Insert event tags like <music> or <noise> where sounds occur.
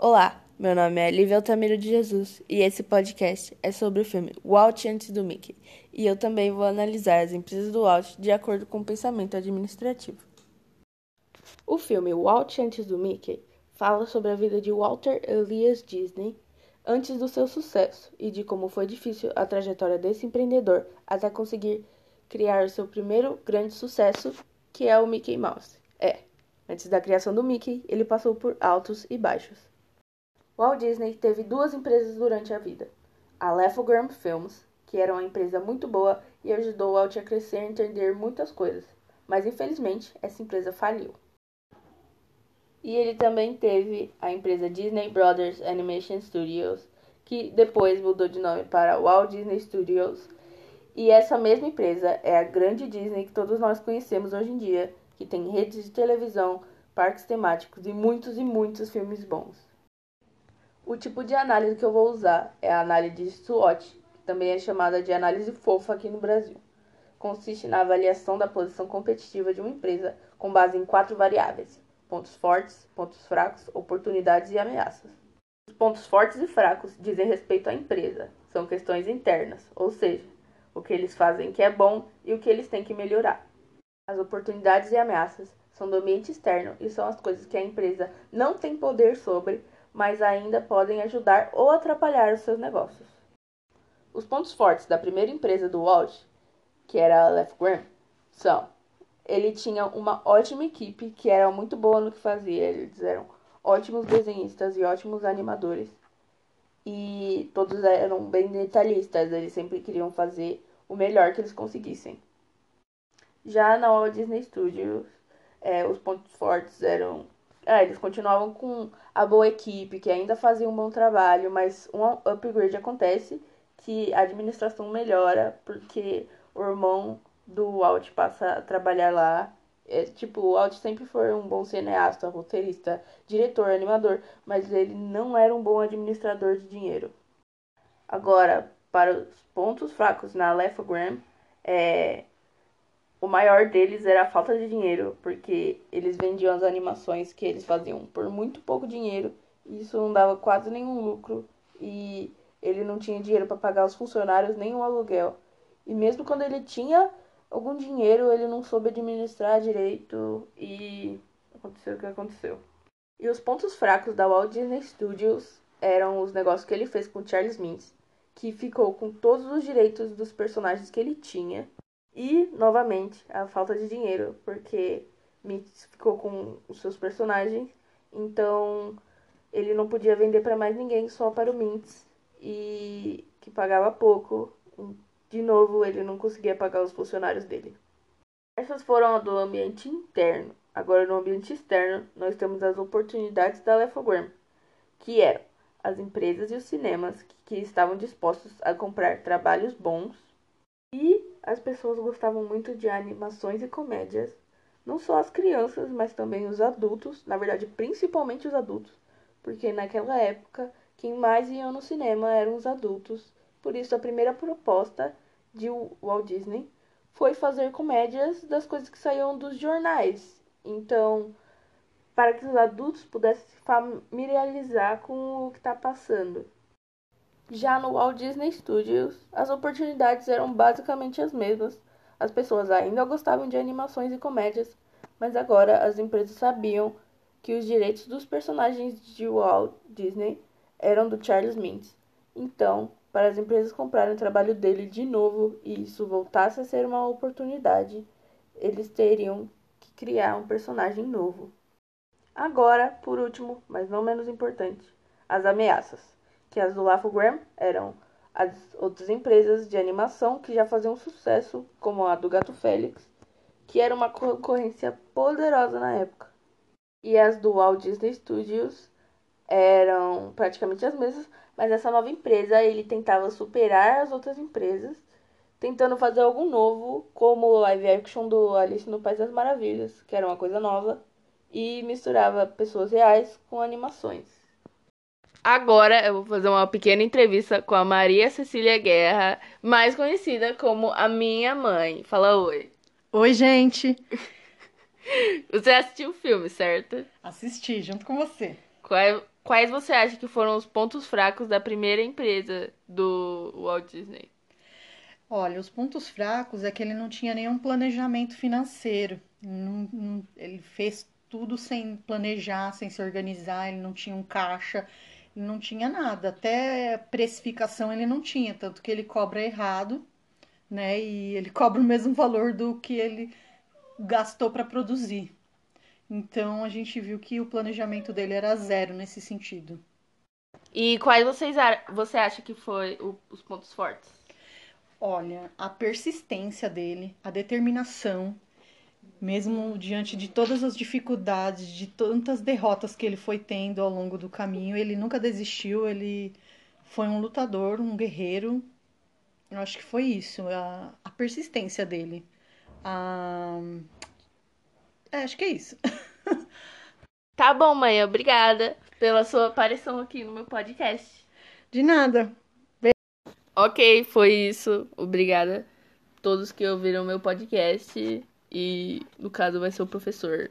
Olá, meu nome é Lívia Altamiro de Jesus e esse podcast é sobre o filme Walt antes do Mickey. E eu também vou analisar as empresas do Walt de acordo com o pensamento administrativo. O filme Walt antes do Mickey fala sobre a vida de Walter Elias Disney antes do seu sucesso e de como foi difícil a trajetória desse empreendedor até conseguir criar o seu primeiro grande sucesso, que é o Mickey Mouse. É, antes da criação do Mickey, ele passou por altos e baixos. Walt Disney teve duas empresas durante a vida. A Lefogram Films, que era uma empresa muito boa e ajudou Walt a crescer e entender muitas coisas, mas infelizmente essa empresa faliu. E ele também teve a empresa Disney Brothers Animation Studios, que depois mudou de nome para Walt Disney Studios. E essa mesma empresa é a grande Disney que todos nós conhecemos hoje em dia, que tem redes de televisão, parques temáticos e muitos e muitos filmes bons. O tipo de análise que eu vou usar é a análise SWOT, que também é chamada de análise fofa aqui no Brasil. Consiste na avaliação da posição competitiva de uma empresa com base em quatro variáveis: pontos fortes, pontos fracos, oportunidades e ameaças. Os pontos fortes e fracos dizem respeito à empresa, são questões internas, ou seja, o que eles fazem que é bom e o que eles têm que melhorar. As oportunidades e ameaças são do ambiente externo e são as coisas que a empresa não tem poder sobre, mas ainda podem ajudar ou atrapalhar os seus negócios. Os pontos fortes da primeira empresa do Walt, que era a Left Graham, são: ele tinha uma ótima equipe que era muito boa no que fazia, eles eram ótimos desenhistas e ótimos animadores. E todos eram bem detalhistas, eles sempre queriam fazer o melhor que eles conseguissem. Já na Walt Disney Studios, é, os pontos fortes eram é, eles continuavam com a boa equipe, que ainda fazia um bom trabalho, mas um upgrade acontece que a administração melhora, porque o irmão do Walt passa a trabalhar lá. É, tipo, o Walt sempre foi um bom cineasta, roteirista, diretor, animador, mas ele não era um bom administrador de dinheiro. Agora, para os pontos fracos na Lefogram, é, o maior deles era a falta de dinheiro, porque eles vendiam as animações que eles faziam por muito pouco dinheiro, e isso não dava quase nenhum lucro, e ele não tinha dinheiro para pagar os funcionários nem o aluguel. E mesmo quando ele tinha algum dinheiro, ele não soube administrar direito e aconteceu o que aconteceu. E os pontos fracos da Walt Disney Studios eram os negócios que ele fez com Charles Mintz, que ficou com todos os direitos dos personagens que ele tinha e, novamente, a falta de dinheiro, porque Mitz ficou com os seus personagens, então ele não podia vender para mais ninguém, só para o Mintz, e que pagava pouco. De novo, ele não conseguia pagar os funcionários dele. Essas foram do ambiente interno. Agora, no ambiente externo, nós temos as oportunidades da Lefogram, que eram as empresas e os cinemas que estavam dispostos a comprar trabalhos bons e as pessoas gostavam muito de animações e comédias. Não só as crianças, mas também os adultos, na verdade, principalmente os adultos, porque naquela época quem mais ia no cinema eram os adultos. Por isso, a primeira proposta de Walt Disney foi fazer comédias das coisas que saíam dos jornais. Então, para que os adultos pudessem se familiarizar com o que está passando. Já no Walt Disney Studios, as oportunidades eram basicamente as mesmas. As pessoas ainda gostavam de animações e comédias, mas agora as empresas sabiam que os direitos dos personagens de Walt Disney eram do Charles Mintz. Então, para as empresas comprarem o trabalho dele de novo e isso voltasse a ser uma oportunidade, eles teriam que criar um personagem novo. Agora, por último, mas não menos importante, as ameaças que as do Lafogram eram as outras empresas de animação que já faziam sucesso, como a do Gato Félix, que era uma concorrência poderosa na época. E as do Walt Disney Studios eram praticamente as mesmas, mas essa nova empresa ele tentava superar as outras empresas, tentando fazer algo novo, como o live action do Alice no País das Maravilhas, que era uma coisa nova, e misturava pessoas reais com animações. Agora eu vou fazer uma pequena entrevista com a Maria Cecília Guerra, mais conhecida como a minha mãe. Fala oi. Oi, gente. <laughs> Você assistiu o filme, certo? Assisti, junto com você. Qual, quais você acha que foram os pontos fracos da primeira empresa do Walt Disney? Olha, os pontos fracos é que ele não tinha nenhum planejamento financeiro. Não, não, ele fez tudo sem planejar, sem se organizar, ele não tinha um caixa, não tinha nada. Até precificação ele não tinha, tanto que ele cobra errado, né? E ele <laughs> cobra o mesmo valor do que ele gastou para produzir. Então a gente viu que o planejamento dele era zero nesse sentido. E quais vocês você acha que foi o, os pontos fortes? Olha, a persistência dele, a determinação, mesmo diante de todas as dificuldades, de tantas derrotas que ele foi tendo ao longo do caminho, ele nunca desistiu, ele foi um lutador, um guerreiro. Eu acho que foi isso, a, a persistência dele. A... É, acho que é isso. <laughs> tá bom, mãe, obrigada pela sua aparição aqui no meu podcast. De nada. Ok, foi isso. Obrigada a todos que ouviram meu podcast. E no caso vai ser o professor